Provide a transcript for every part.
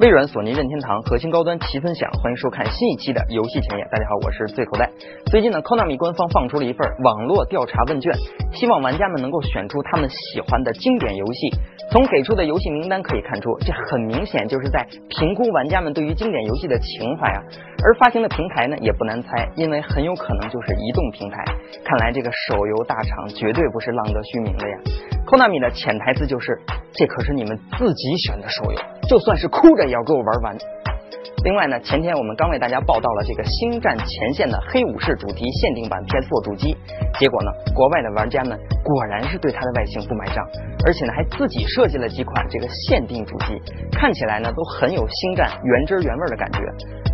微软、索尼、任天堂核心高端齐分享，欢迎收看新一期的游戏前沿。大家好，我是醉口袋。最近呢，Konami 官方放出了一份网络调查问卷，希望玩家们能够选出他们喜欢的经典游戏。从给出的游戏名单可以看出，这很明显就是在评估玩家们对于经典游戏的情怀啊。而发行的平台呢，也不难猜，因为很有可能就是移动平台。看来这个手游大厂绝对不是浪得虚名的呀。Konami 的潜台词就是，这可是你们自己选的手游。就算是哭着也要给我玩完。另外呢，前天我们刚为大家报道了这个《星战前线》的黑武士主题限定版 PS4 主机，结果呢，国外的玩家们果然是对它的外形不买账，而且呢还自己设计了几款这个限定主机，看起来呢都很有星战原汁原味的感觉。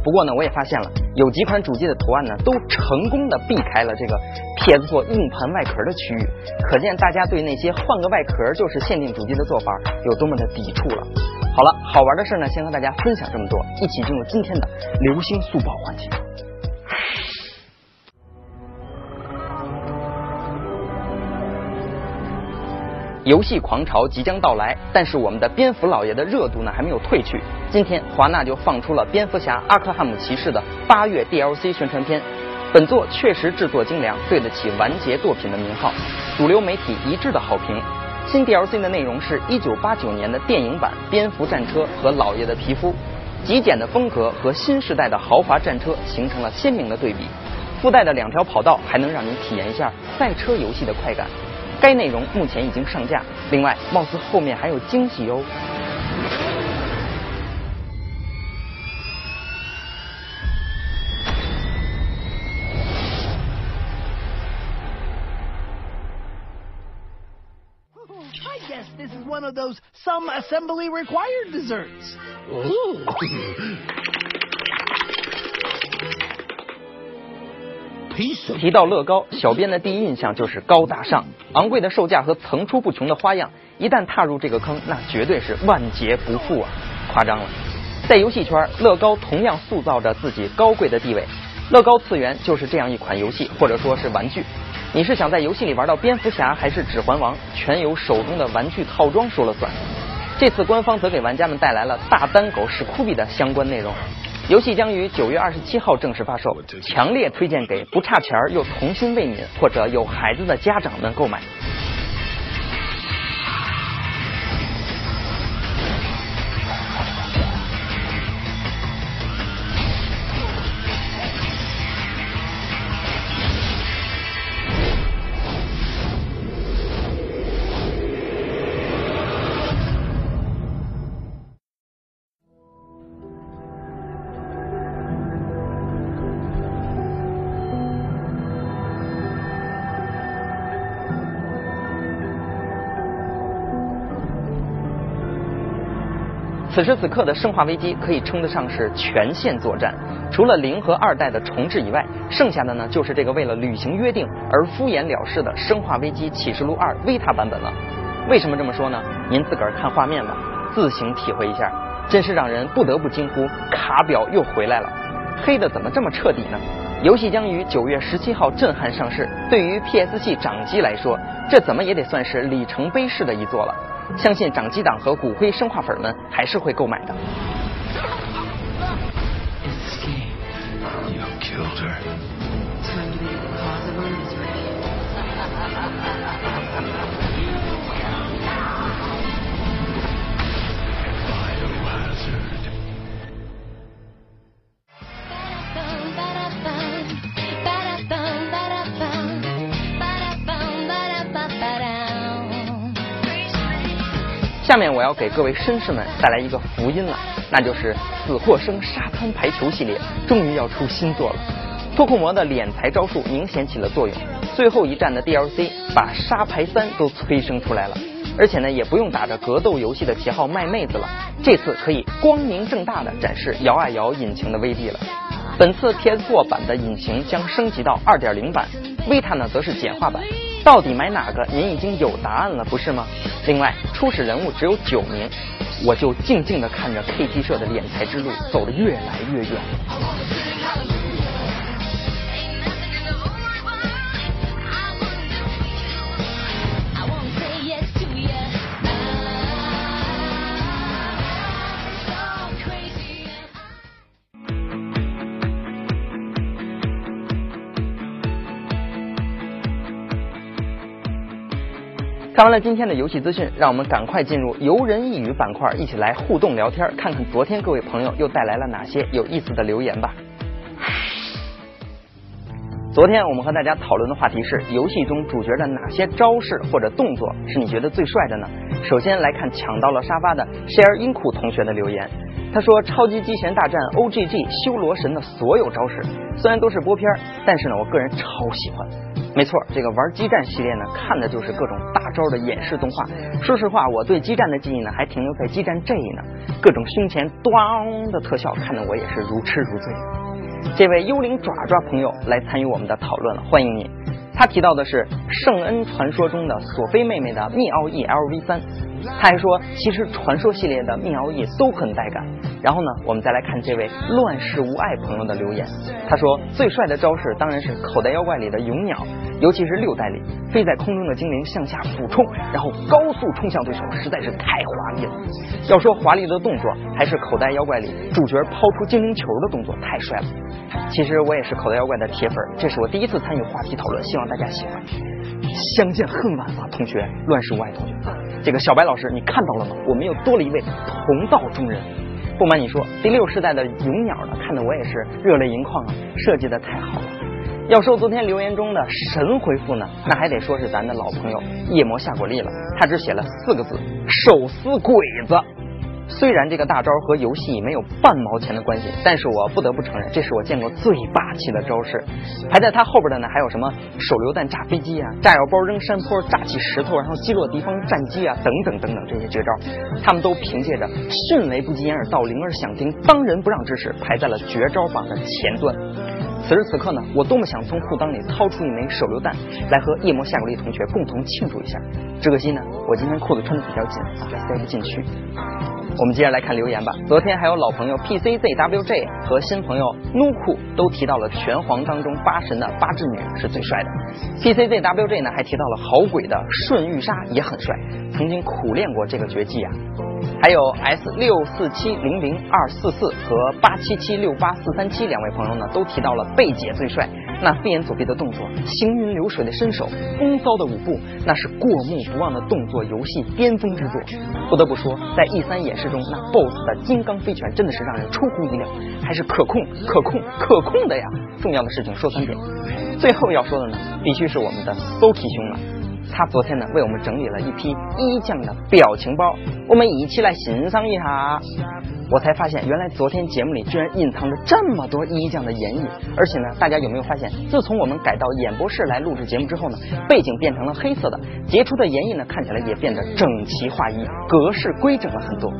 不过呢，我也发现了有几款主机的图案呢都成功的避开了这个 PS4 硬盘外壳的区域，可见大家对那些换个外壳就是限定主机的做法有多么的抵触了。好了，好玩的事呢，先和大家分享这么多，一起进入今天的流星速报环节。游戏狂潮即将到来，但是我们的蝙蝠老爷的热度呢还没有退去。今天华纳就放出了蝙蝠侠阿克汉姆骑士的八月 DLC 宣传片，本作确实制作精良，对得起完结作品的名号，主流媒体一致的好评。新 DLC 的内容是1989年的电影版蝙蝠战车和老爷的皮肤，极简的风格和新时代的豪华战车形成了鲜明的对比。附带的两条跑道还能让你体验一下赛车游戏的快感。该内容目前已经上架，另外貌似后面还有惊喜哦。Some assembly required desserts. 提到乐高，小编的第一印象就是高大上、昂贵的售价和层出不穷的花样。一旦踏入这个坑，那绝对是万劫不复啊！夸张了。在游戏圈，乐高同样塑造着自己高贵的地位。乐高次元就是这样一款游戏，或者说是玩具。你是想在游戏里玩到蝙蝠侠，还是指环王？全由手中的玩具套装说了算。这次官方则给玩家们带来了大单狗史酷比的相关内容。游戏将于九月二十七号正式发售，强烈推荐给不差钱儿又童心未泯或者有孩子的家长们购买。此时此刻的《生化危机》可以称得上是全线作战，除了零和二代的重置以外，剩下的呢就是这个为了履行约定而敷衍了事的《生化危机启示录二》Vita 版本了。为什么这么说呢？您自个儿看画面吧，自行体会一下，真是让人不得不惊呼：卡表又回来了！黑的怎么这么彻底呢？游戏将于九月十七号震撼上市，对于 PS 系掌机来说，这怎么也得算是里程碑式的一作了。相信掌机党和骨灰生化粉们还是会购买的。下面我要给各位绅士们带来一个福音了，那就是死或生沙滩排球系列终于要出新作了。脱库魔的敛财招数明显起了作用，最后一战的 DLC 把沙排三都催生出来了，而且呢也不用打着格斗游戏的旗号卖妹子了，这次可以光明正大的展示摇啊摇引擎的威力了。本次 PS4 版的引擎将升级到2.0版，Vita 呢则是简化版。到底买哪个？您已经有答案了，不是吗？另外，初始人物只有九名，我就静静地看着 KT 社的敛财之路走得越来越远。看完了今天的游戏资讯，让我们赶快进入游人一语板块，一起来互动聊天，看看昨天各位朋友又带来了哪些有意思的留言吧。昨天我们和大家讨论的话题是游戏中主角的哪些招式或者动作是你觉得最帅的呢？首先来看抢到了沙发的 share 音库同学的留言，他说：“超级机器人大战 OGG 修罗神的所有招式，虽然都是播片，但是呢，我个人超喜欢。没错，这个玩激战系列呢，看的就是各种大招的演示动画。说实话，我对激战的记忆呢，还停留在激战 J 呢，各种胸前咣的特效，看得我也是如痴如醉。”这位幽灵爪爪朋友来参与我们的讨论了，欢迎你。他提到的是圣恩传说中的索菲妹妹的密奥 E LV 三。他还说，其实传说系列的密奥 E 都很带感。然后呢，我们再来看这位乱世无爱朋友的留言。他说，最帅的招式当然是口袋妖怪里的勇鸟，尤其是六代里飞在空中的精灵向下俯冲，然后高速冲向对手，实在是太华丽了。要说华丽的动作，还是口袋妖怪里主角抛出精灵球的动作太帅了。其实我也是口袋妖怪的铁粉，这是我第一次参与话题讨论，希望大家喜欢。相见恨晚啊，同学，乱世无爱同学。这个小白老师，你看到了吗？我们又多了一位同道中人。不瞒你说，第六世代的勇鸟呢，看得我也是热泪盈眶啊，设计的太好了。要说昨天留言中的神回复呢，那还得说是咱的老朋友夜魔夏果粒了，他只写了四个字：手撕鬼子。虽然这个大招和游戏没有半毛钱的关系，但是我不得不承认，这是我见过最霸气的招式。排在他后边的呢，还有什么手榴弹炸飞机啊，炸药包扔山坡，炸起石头，然后击落敌方战机啊，等等等等这些绝招，他们都凭借着迅雷不及掩耳盗铃而响叮，当仁不让之势，排在了绝招榜的前端。此时此刻呢，我多么想从裤裆里掏出一枚手榴弹，来和夜魔夏果粒同学共同庆祝一下。只可惜呢，我今天裤子穿的比较紧，塞不进去。我们接着来看留言吧。昨天还有老朋友 PCZWJ 和新朋友 Nuku 都提到了拳皇当中八神的八智女是最帅的。PCZWJ 呢还提到了好鬼的顺玉沙也很帅，曾经苦练过这个绝技啊。还有 S 六四七零零二四四和八七七六八四三七两位朋友呢都提到了贝姐最帅。那飞檐走壁的动作，行云流水的身手，风骚的舞步，那是过目不忘的动作游戏巅峰之作。不得不说，在 E 三演示中，那 BOSS 的金刚飞拳真的是让人出乎意料，还是可控、可控、可控的呀！重要的事情说三遍。最后要说的呢，必须是我们的 Soki 兄了。他昨天呢为我们整理了一批一将的表情包，我们一起来欣赏一下。我才发现，原来昨天节目里居然隐藏着这么多一将的演绎，而且呢，大家有没有发现，自从我们改到演播室来录制节目之后呢，背景变成了黑色的，截出的演绎呢看起来也变得整齐划一，格式规整了很多。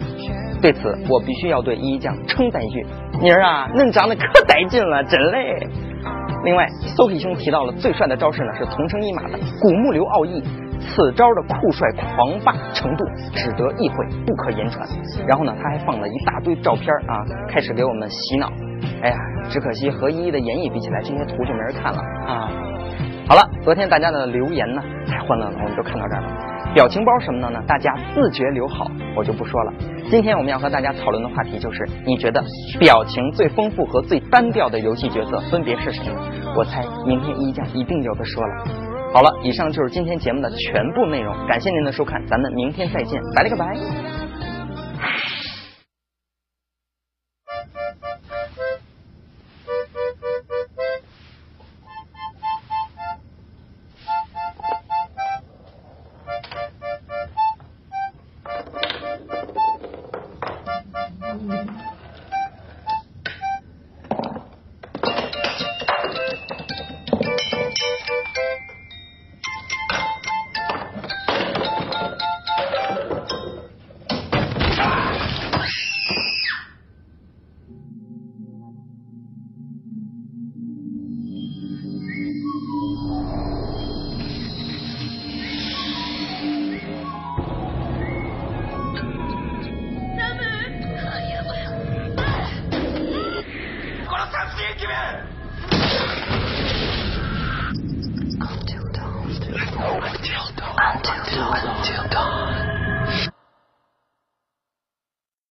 对此，我必须要对一将称赞一句：妮儿啊，恁长得可带劲了，真嘞！另外，Soki 兄提到了最帅的招式呢，是同生一马的古木流奥义。此招的酷帅狂霸程度，只得意会，不可言传。然后呢，他还放了一大堆照片啊，开始给我们洗脑。哎呀，只可惜和一一的演绎比起来，这些图就没人看了啊。好了，昨天大家的留言呢，太欢乐了，我们就看到这儿了。表情包什么的呢？大家自觉留好，我就不说了。今天我们要和大家讨论的话题就是，你觉得表情最丰富和最单调的游戏角色分别是谁？我猜明天一将一定有的说了。好了，以上就是今天节目的全部内容，感谢您的收看，咱们明天再见，拜了个拜。